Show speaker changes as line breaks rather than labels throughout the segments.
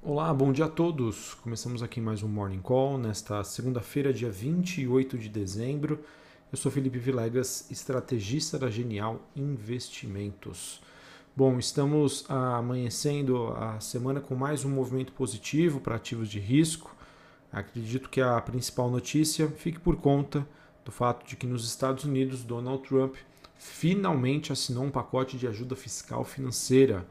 Olá, bom dia a todos. Começamos aqui mais um Morning Call nesta segunda-feira, dia 28 de dezembro. Eu sou Felipe Vilegas, estrategista da Genial Investimentos. Bom, estamos amanhecendo a semana com mais um movimento positivo para ativos de risco. Acredito que a principal notícia fique por conta do fato de que nos Estados Unidos Donald Trump finalmente assinou um pacote de ajuda fiscal financeira,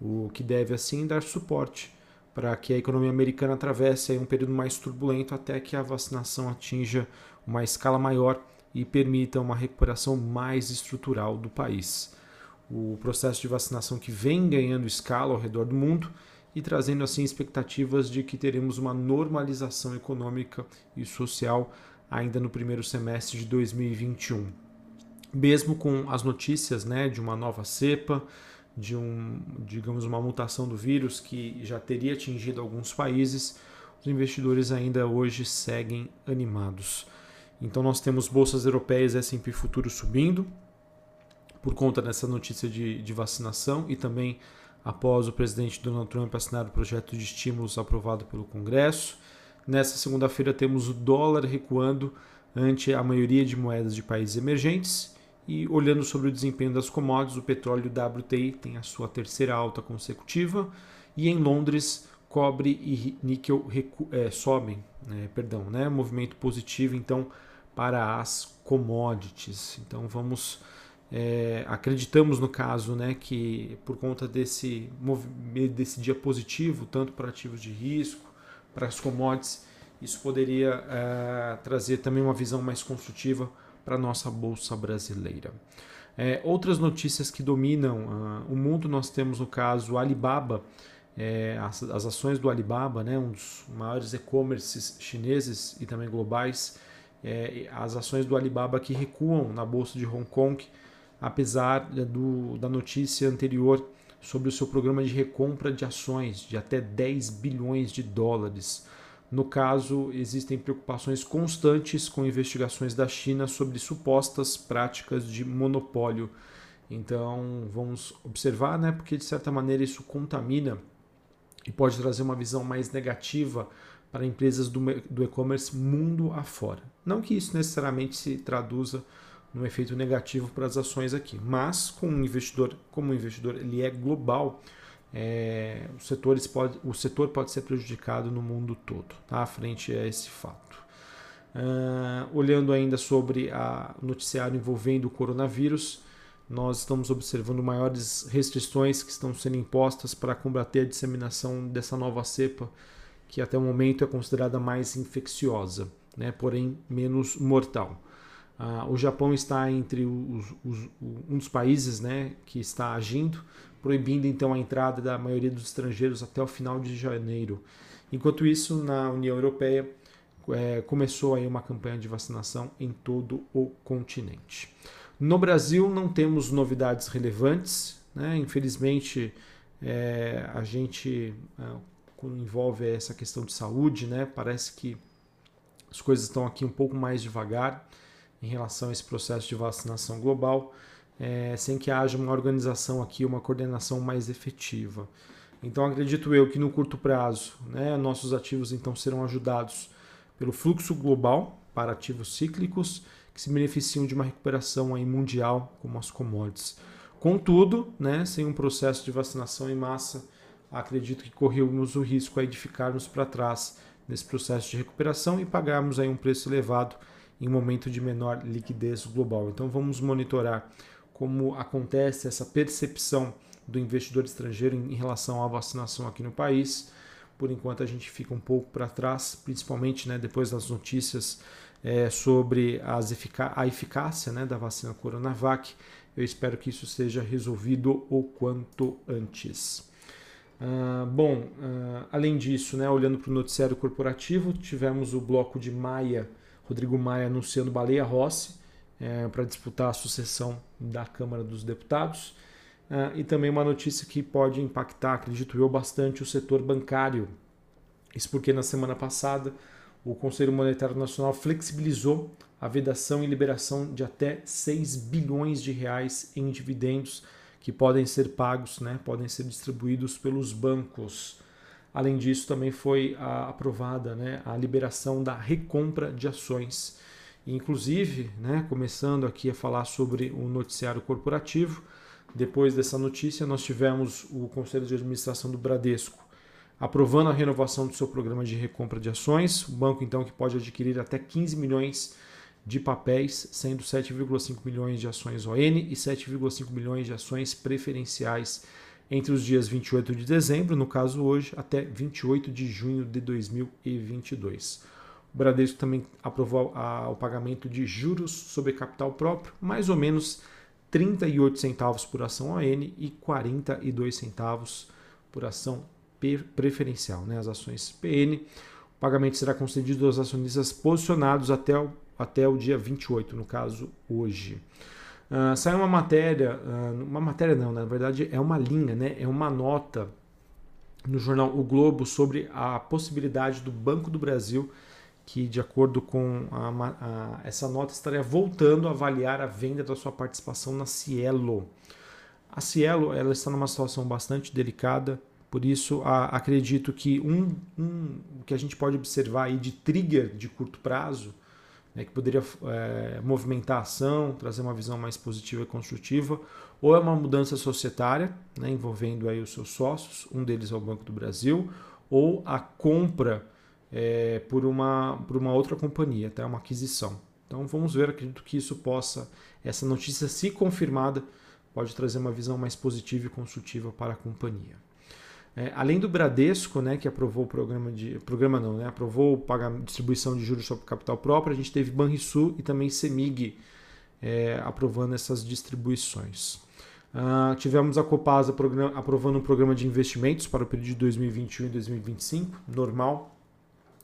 o que deve assim dar suporte para que a economia americana atravesse um período mais turbulento até que a vacinação atinja uma escala maior e permita uma recuperação mais estrutural do país. O processo de vacinação que vem ganhando escala ao redor do mundo e trazendo assim expectativas de que teremos uma normalização econômica e social ainda no primeiro semestre de 2021. Mesmo com as notícias né, de uma nova cepa, de um, digamos, uma mutação do vírus que já teria atingido alguns países, os investidores ainda hoje seguem animados. Então nós temos bolsas europeias S&P futuro subindo por conta dessa notícia de, de vacinação e também após o presidente Donald Trump assinar o projeto de estímulos aprovado pelo Congresso. Nessa segunda-feira temos o dólar recuando ante a maioria de moedas de países emergentes e olhando sobre o desempenho das commodities, o petróleo WTI tem a sua terceira alta consecutiva e em Londres cobre e níquel é, sobem, né, perdão, né, movimento positivo então para as commodities. Então vamos é, acreditamos no caso né, que por conta desse, desse dia positivo, tanto para ativos de risco, para as commodities, isso poderia é, trazer também uma visão mais construtiva para a nossa Bolsa Brasileira. É, outras notícias que dominam uh, o mundo, nós temos no caso Alibaba, é, as, as, ações do Alibaba, né, um dos maiores e-commerces chineses e também globais, é, as ações do Alibaba que recuam na Bolsa de Hong Kong, apesar do, da notícia anterior sobre o seu programa de recompra de ações de até 10 bilhões de dólares. No caso, existem preocupações constantes com investigações da China sobre supostas práticas de monopólio. Então, vamos observar, né, porque de certa maneira isso contamina e pode trazer uma visão mais negativa para empresas do, e-commerce mundo afora. Não que isso necessariamente se traduza num efeito negativo para as ações aqui, mas com um investidor, como o investidor ele é global, é, o, setor pode, o setor pode ser prejudicado no mundo todo, tá? frente a esse fato. Uh, olhando ainda sobre o noticiário envolvendo o coronavírus, nós estamos observando maiores restrições que estão sendo impostas para combater a disseminação dessa nova cepa, que até o momento é considerada mais infecciosa, né? porém menos mortal. Uh, o Japão está entre os, os, um dos países né, que está agindo, proibindo então a entrada da maioria dos estrangeiros até o final de janeiro. Enquanto isso, na União Europeia é, começou aí uma campanha de vacinação em todo o continente. No Brasil não temos novidades relevantes, né? infelizmente é, a gente é, quando envolve essa questão de saúde, né? parece que as coisas estão aqui um pouco mais devagar em relação a esse processo de vacinação global é, sem que haja uma organização aqui, uma coordenação mais efetiva. Então acredito eu que no curto prazo, né, nossos ativos então serão ajudados pelo fluxo global para ativos cíclicos que se beneficiam de uma recuperação aí mundial, como as commodities. Contudo, né, sem um processo de vacinação em massa, acredito que corremos o risco aí de ficarmos para trás nesse processo de recuperação e pagarmos aí um preço elevado em um momento de menor liquidez global. Então vamos monitorar como acontece essa percepção do investidor estrangeiro em relação à vacinação aqui no país. Por enquanto a gente fica um pouco para trás, principalmente né, depois das notícias é, sobre efic a eficácia né, da vacina Coronavac. Eu espero que isso seja resolvido o quanto antes. Uh, bom, uh, além disso, né, olhando para o noticiário corporativo, tivemos o bloco de Maia, Rodrigo Maia anunciando Baleia Rossi, é, para disputar a sucessão da Câmara dos Deputados. É, e também uma notícia que pode impactar, acredito eu, bastante o setor bancário. Isso porque na semana passada o Conselho Monetário Nacional flexibilizou a vedação e liberação de até 6 bilhões de reais em dividendos que podem ser pagos, né, podem ser distribuídos pelos bancos. Além disso, também foi a, aprovada né, a liberação da recompra de ações. Inclusive, né, começando aqui a falar sobre o noticiário corporativo, depois dessa notícia, nós tivemos o Conselho de Administração do Bradesco aprovando a renovação do seu programa de recompra de ações. O banco, então, que pode adquirir até 15 milhões de papéis, sendo 7,5 milhões de ações ON e 7,5 milhões de ações preferenciais entre os dias 28 de dezembro, no caso hoje, até 28 de junho de 2022. O Bradesco também aprovou a, o pagamento de juros sobre capital próprio, mais ou menos 38 centavos por ação ON e 42 centavos por ação preferencial, né? as ações PN. O pagamento será concedido aos acionistas posicionados até o até o dia 28, no caso hoje. Uh, saiu uma matéria, uh, uma matéria não, na verdade é uma linha, né? é uma nota no jornal O Globo sobre a possibilidade do Banco do Brasil, que de acordo com a, a, essa nota estaria voltando a avaliar a venda da sua participação na Cielo. A Cielo ela está numa situação bastante delicada, por isso a, acredito que um, um que a gente pode observar aí de trigger de curto prazo né, que poderia é, movimentar a ação, trazer uma visão mais positiva e construtiva, ou é uma mudança societária, né, envolvendo aí os seus sócios, um deles é o Banco do Brasil, ou a compra é, por, uma, por uma outra companhia, até tá? uma aquisição. Então vamos ver, acredito que isso possa, essa notícia, se confirmada, pode trazer uma visão mais positiva e construtiva para a companhia. É, além do Bradesco, né, que aprovou o programa de. Programa não, né? Aprovou pagar distribuição de juros sobre capital próprio, a gente teve Banrisul e também Semig é, aprovando essas distribuições. Uh, tivemos a Copasa aprovando um programa de investimentos para o período de 2021 e 2025, normal.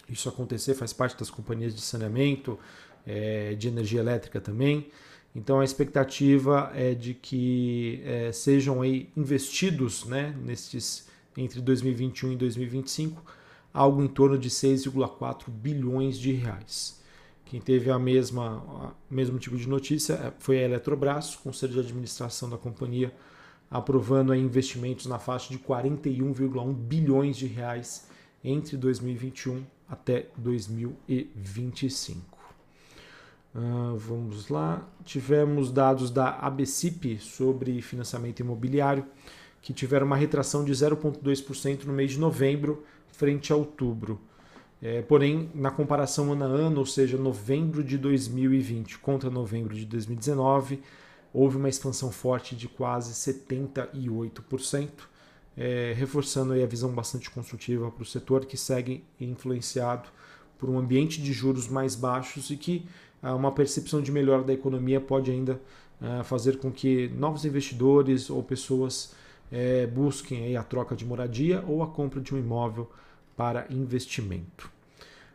Isso acontecer faz parte das companhias de saneamento, é, de energia elétrica também. Então a expectativa é de que é, sejam aí investidos né, nesses entre 2021 e 2025, algo em torno de 6,4 bilhões de reais. Quem teve a mesma a mesmo tipo de notícia é, foi a Eletrobras, Conselho de Administração da companhia, aprovando investimentos na faixa de 41,1 bilhões de reais entre 2021 até 2025. Uh, vamos lá. Tivemos dados da ABCIP sobre financiamento imobiliário que tiveram uma retração de 0,2% no mês de novembro frente a outubro. É, porém, na comparação ano a ano, ou seja, novembro de 2020 contra novembro de 2019, houve uma expansão forte de quase 78%, é, reforçando a visão bastante construtiva para o setor que segue influenciado por um ambiente de juros mais baixos e que ah, uma percepção de melhora da economia pode ainda ah, fazer com que novos investidores ou pessoas é, busquem a troca de moradia ou a compra de um imóvel para investimento.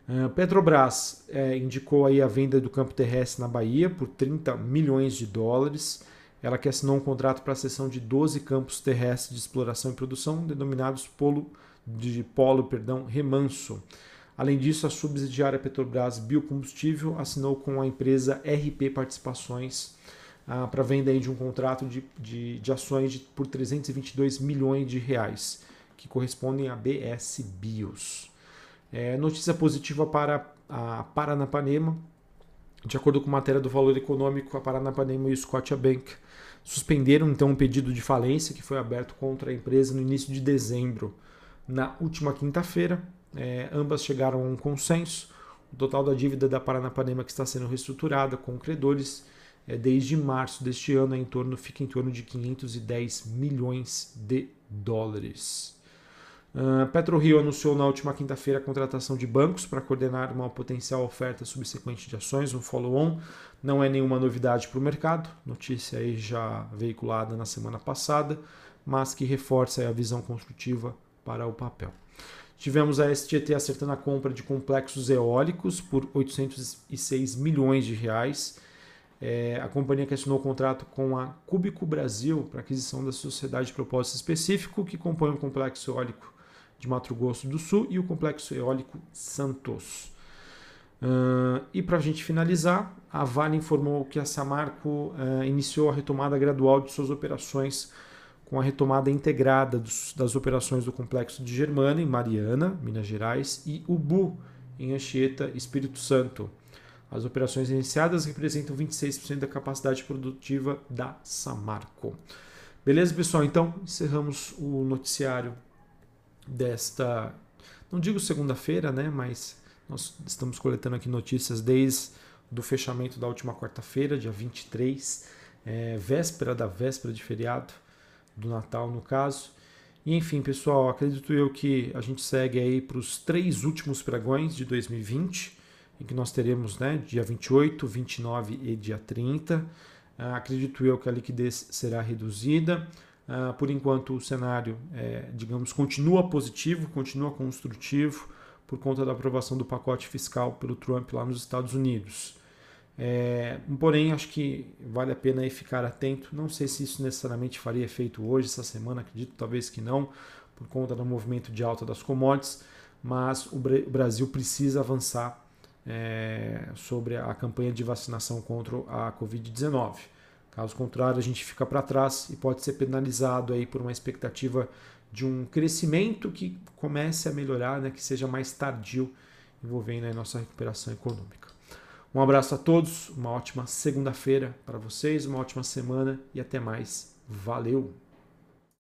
Uh, Petrobras é, indicou aí a venda do campo terrestre na Bahia por 30 milhões de dólares. Ela que assinou um contrato para a cessão de 12 campos terrestres de exploração e produção, denominados polo, de polo perdão, remanso. Além disso, a subsidiária Petrobras Biocombustível assinou com a empresa RP Participações ah, para venda de um contrato de, de, de ações de, por 322 milhões de reais, que correspondem a BS Bios. É, notícia positiva para a Paranapanema. De acordo com matéria do Valor Econômico, a Paranapanema e o Scotiabank suspenderam então um pedido de falência que foi aberto contra a empresa no início de dezembro. Na última quinta-feira, é, ambas chegaram a um consenso. O total da dívida da Paranapanema que está sendo reestruturada com credores é, desde março deste ano é em torno, fica em torno de 510 milhões de dólares. Uh, PetroRio anunciou na última quinta-feira a contratação de bancos para coordenar uma potencial oferta subsequente de ações, um follow-on. Não é nenhuma novidade para o mercado, notícia aí já veiculada na semana passada, mas que reforça a visão construtiva para o papel. Tivemos a STT acertando a compra de complexos eólicos por 806 milhões de reais é, a companhia que assinou o contrato com a Cúbico Brasil para aquisição da sociedade de propósito específico que compõe o complexo eólico de Mato Grosso do Sul e o complexo eólico Santos. Uh, e para a gente finalizar, a Vale informou que a Samarco uh, iniciou a retomada gradual de suas operações com a retomada integrada dos, das operações do complexo de Germana, em Mariana, Minas Gerais, e Ubu, em Anchieta, Espírito Santo. As operações iniciadas representam 26% da capacidade produtiva da Samarco. Beleza, pessoal? Então, encerramos o noticiário desta, não digo segunda-feira, né, mas nós estamos coletando aqui notícias desde do fechamento da última quarta-feira, dia 23, é, véspera da véspera de feriado, do Natal no caso. E enfim, pessoal, acredito eu que a gente segue aí para os três últimos pregões de 2020, em que nós teremos né, dia 28, 29 e dia 30. Ah, acredito eu que a liquidez será reduzida. Ah, por enquanto, o cenário, é, digamos, continua positivo, continua construtivo por conta da aprovação do pacote fiscal pelo Trump lá nos Estados Unidos. É, porém, acho que vale a pena ficar atento. Não sei se isso necessariamente faria efeito hoje, essa semana, acredito talvez que não, por conta do movimento de alta das commodities, mas o Brasil precisa avançar é, sobre a campanha de vacinação contra a Covid-19. Caso contrário, a gente fica para trás e pode ser penalizado aí por uma expectativa de um crescimento que comece a melhorar, né, que seja mais tardio, envolvendo a nossa recuperação econômica. Um abraço a todos, uma ótima segunda-feira para vocês, uma ótima semana e até mais. Valeu!